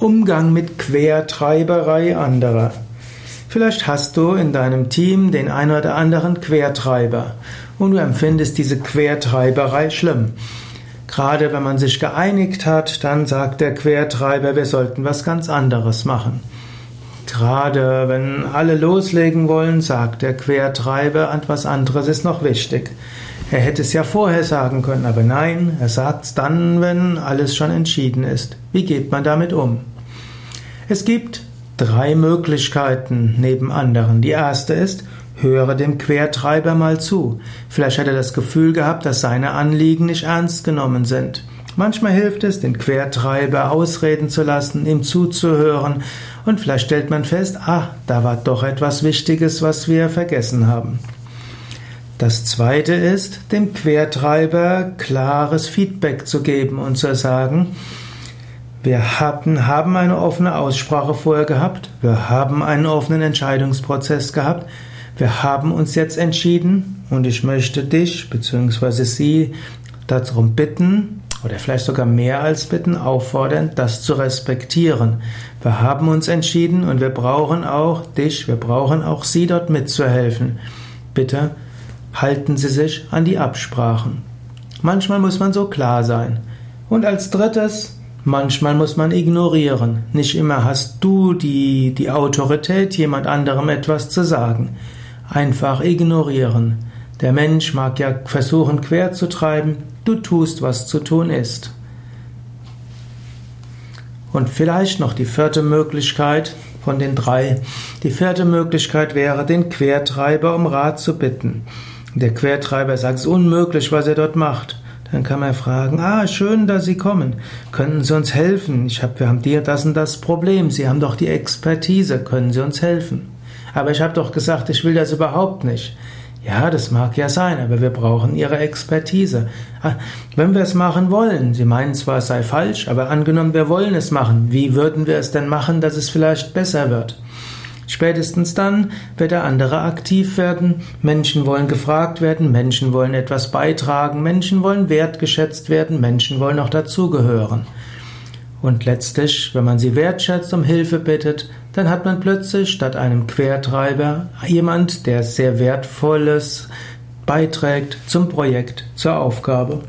Umgang mit Quertreiberei anderer. Vielleicht hast du in deinem Team den ein oder anderen Quertreiber und du empfindest diese Quertreiberei schlimm. Gerade wenn man sich geeinigt hat, dann sagt der Quertreiber, wir sollten was ganz anderes machen. Gerade wenn alle loslegen wollen, sagt der Quertreiber, etwas anderes ist noch wichtig. Er hätte es ja vorher sagen können, aber nein, er sagt es dann, wenn alles schon entschieden ist. Wie geht man damit um? Es gibt drei Möglichkeiten neben anderen. Die erste ist, höre dem Quertreiber mal zu. Vielleicht hat er das Gefühl gehabt, dass seine Anliegen nicht ernst genommen sind. Manchmal hilft es, den Quertreiber ausreden zu lassen, ihm zuzuhören und vielleicht stellt man fest, ah, da war doch etwas Wichtiges, was wir vergessen haben. Das zweite ist, dem Quertreiber klares Feedback zu geben und zu sagen, wir haben, haben eine offene Aussprache vorher gehabt, wir haben einen offenen Entscheidungsprozess gehabt, wir haben uns jetzt entschieden und ich möchte dich bzw. sie darum bitten, oder vielleicht sogar mehr als bitten, auffordern, das zu respektieren. Wir haben uns entschieden und wir brauchen auch dich, wir brauchen auch sie dort mitzuhelfen. Bitte halten Sie sich an die Absprachen. Manchmal muss man so klar sein. Und als drittes, manchmal muss man ignorieren. Nicht immer hast du die, die Autorität, jemand anderem etwas zu sagen. Einfach ignorieren. Der Mensch mag ja versuchen, quer zu treiben, du tust, was zu tun ist. Und vielleicht noch die vierte Möglichkeit von den drei. Die vierte Möglichkeit wäre, den Quertreiber um Rat zu bitten. Der Quertreiber sagt, es unmöglich, was er dort macht. Dann kann man fragen, ah, schön, dass Sie kommen. Könnten Sie uns helfen? Ich hab, wir haben dir das und das Problem. Sie haben doch die Expertise. Können Sie uns helfen? Aber ich habe doch gesagt, ich will das überhaupt nicht. Ja, das mag ja sein, aber wir brauchen Ihre Expertise. Ah, wenn wir es machen wollen, Sie meinen zwar, es sei falsch, aber angenommen, wir wollen es machen, wie würden wir es denn machen, dass es vielleicht besser wird? Spätestens dann wird der andere aktiv werden. Menschen wollen gefragt werden, Menschen wollen etwas beitragen, Menschen wollen wertgeschätzt werden, Menschen wollen auch dazugehören. Und letztlich, wenn man sie wertschätzt, um Hilfe bittet, dann hat man plötzlich statt einem Quertreiber jemand, der sehr Wertvolles beiträgt zum Projekt, zur Aufgabe.